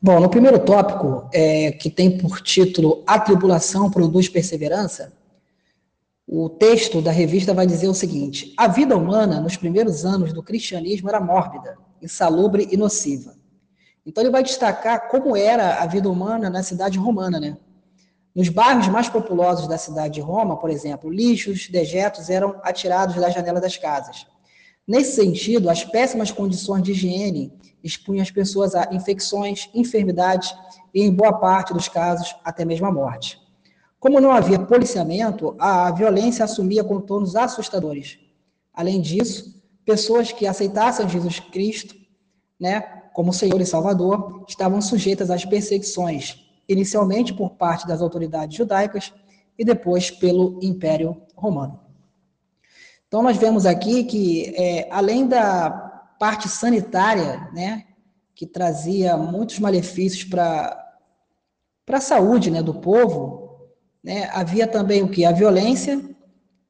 Bom, no primeiro tópico, é, que tem por título A Tribulação Produz Perseverança, o texto da revista vai dizer o seguinte: a vida humana nos primeiros anos do cristianismo era mórbida, insalubre e nociva. Então ele vai destacar como era a vida humana na cidade romana, né? Nos bairros mais populosos da cidade de Roma, por exemplo, lixos, dejetos eram atirados da janela das casas. Nesse sentido, as péssimas condições de higiene expunham as pessoas a infecções, enfermidades e, em boa parte dos casos, até mesmo a morte. Como não havia policiamento, a violência assumia contornos assustadores. Além disso, pessoas que aceitassem Jesus Cristo, né, como Senhor e Salvador, estavam sujeitas às perseguições, inicialmente por parte das autoridades judaicas e depois pelo Império Romano. Então, nós vemos aqui que, é, além da parte sanitária, né, que trazia muitos malefícios para a saúde né, do povo, né, havia também o que? A violência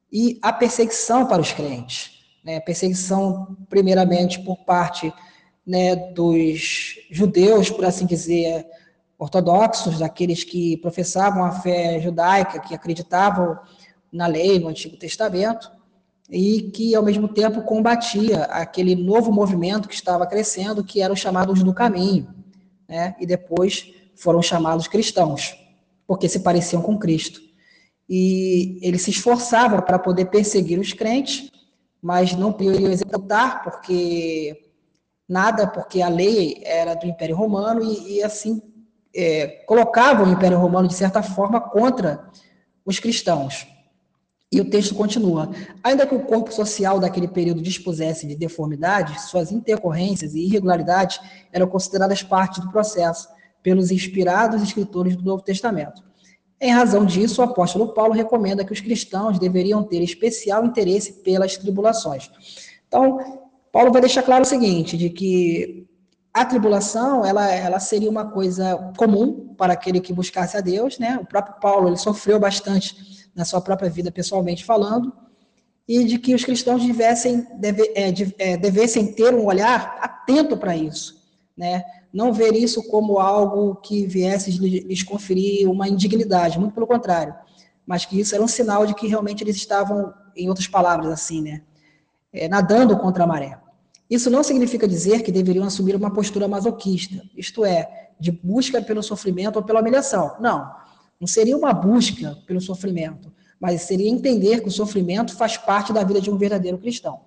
e a perseguição para os crentes. Né, perseguição, primeiramente, por parte né, dos judeus, por assim dizer, ortodoxos, daqueles que professavam a fé judaica, que acreditavam na lei, no Antigo Testamento, e que, ao mesmo tempo, combatia aquele novo movimento que estava crescendo, que eram chamados do caminho, né? e depois foram chamados cristãos, porque se pareciam com Cristo. E ele se esforçava para poder perseguir os crentes, mas não podiam executar, porque nada, porque a lei era do Império Romano, e, e assim é, colocavam o Império Romano, de certa forma, contra os cristãos. E o texto continua: ainda que o corpo social daquele período dispusesse de deformidades, suas intercorrências e irregularidades eram consideradas parte do processo pelos inspirados escritores do Novo Testamento. Em razão disso, o apóstolo Paulo recomenda que os cristãos deveriam ter especial interesse pelas tribulações. Então, Paulo vai deixar claro o seguinte, de que a tribulação, ela, ela seria uma coisa comum para aquele que buscasse a Deus, né? O próprio Paulo, ele sofreu bastante na sua própria vida, pessoalmente falando, e de que os cristãos devessem, deve, é, de, é, devessem ter um olhar atento para isso, né? Não ver isso como algo que viesse lhes conferir uma indignidade, muito pelo contrário, mas que isso era um sinal de que realmente eles estavam, em outras palavras, assim, né? É, nadando contra a maré. Isso não significa dizer que deveriam assumir uma postura masoquista, isto é, de busca pelo sofrimento ou pela humilhação. Não, não seria uma busca pelo sofrimento, mas seria entender que o sofrimento faz parte da vida de um verdadeiro cristão.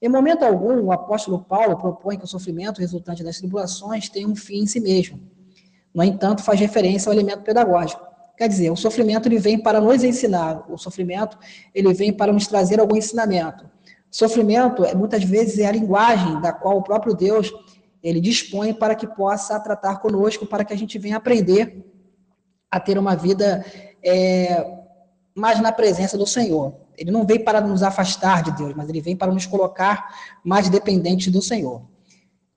Em momento algum, o apóstolo Paulo propõe que o sofrimento resultante das tribulações tenha um fim em si mesmo. No entanto, faz referência ao elemento pedagógico. Quer dizer, o sofrimento ele vem para nos ensinar, o sofrimento ele vem para nos trazer algum ensinamento. Sofrimento, é, muitas vezes, é a linguagem da qual o próprio Deus ele dispõe para que possa tratar conosco, para que a gente venha aprender a ter uma vida é, mais na presença do Senhor. Ele não vem para nos afastar de Deus, mas ele vem para nos colocar mais dependentes do Senhor. O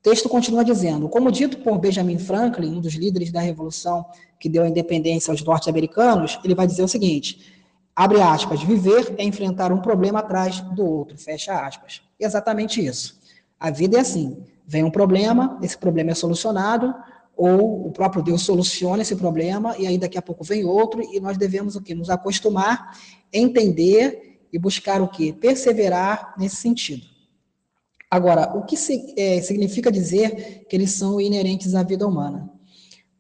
texto continua dizendo: como dito por Benjamin Franklin, um dos líderes da revolução que deu a independência aos norte-americanos, ele vai dizer o seguinte: abre aspas, viver é enfrentar um problema atrás do outro, fecha aspas. exatamente isso. A vida é assim, vem um problema, esse problema é solucionado, ou o próprio Deus soluciona esse problema, e aí daqui a pouco vem outro, e nós devemos o quê? Nos acostumar, entender e buscar o quê? Perseverar nesse sentido. Agora, o que é, significa dizer que eles são inerentes à vida humana?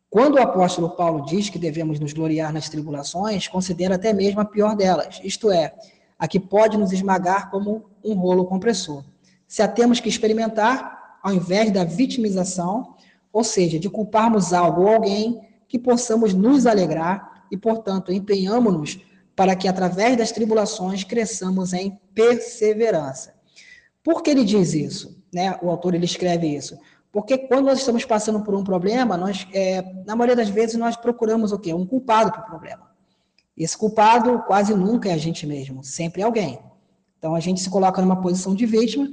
Quando o apóstolo Paulo diz que devemos nos gloriar nas tribulações, considera até mesmo a pior delas, isto é, a que pode nos esmagar como um rolo compressor. Se a temos que experimentar, ao invés da vitimização, ou seja, de culparmos algo ou alguém, que possamos nos alegrar e, portanto, empenhamos-nos para que, através das tribulações, cresçamos em perseverança. Por que ele diz isso? Né? O autor ele escreve isso. Porque quando nós estamos passando por um problema, nós, é, na maioria das vezes, nós procuramos o quê? Um culpado para o problema. Esse culpado quase nunca é a gente mesmo, sempre é alguém. Então a gente se coloca numa posição de vítima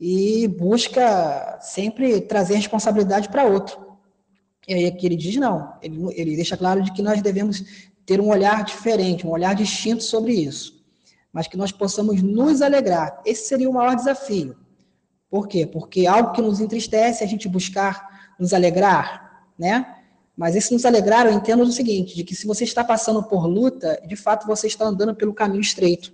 e busca sempre trazer responsabilidade para outro. E aí aqui ele diz não, ele, ele deixa claro de que nós devemos ter um olhar diferente, um olhar distinto sobre isso, mas que nós possamos nos alegrar. Esse seria o maior desafio por quê? Porque algo que nos entristece, a gente buscar nos alegrar, né? Mas esse nos alegrar, eu entendo o seguinte, de que se você está passando por luta, de fato você está andando pelo caminho estreito.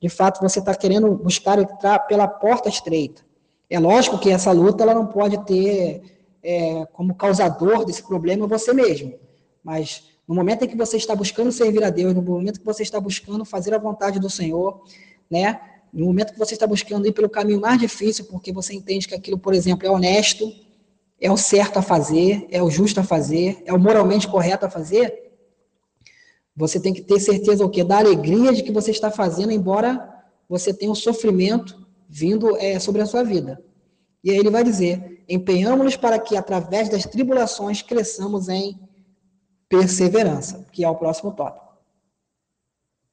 De fato você está querendo buscar entrar pela porta estreita. É lógico que essa luta ela não pode ter é, como causador desse problema você mesmo. Mas no momento em que você está buscando servir a Deus, no momento que você está buscando fazer a vontade do Senhor, né? No momento que você está buscando ir pelo caminho mais difícil, porque você entende que aquilo, por exemplo, é honesto, é o certo a fazer, é o justo a fazer, é o moralmente correto a fazer, você tem que ter certeza o quê? Da alegria de que você está fazendo, embora você tenha um sofrimento vindo é, sobre a sua vida. E aí ele vai dizer: empenhamos-nos para que, através das tribulações, cresçamos em perseverança, que é o próximo tópico.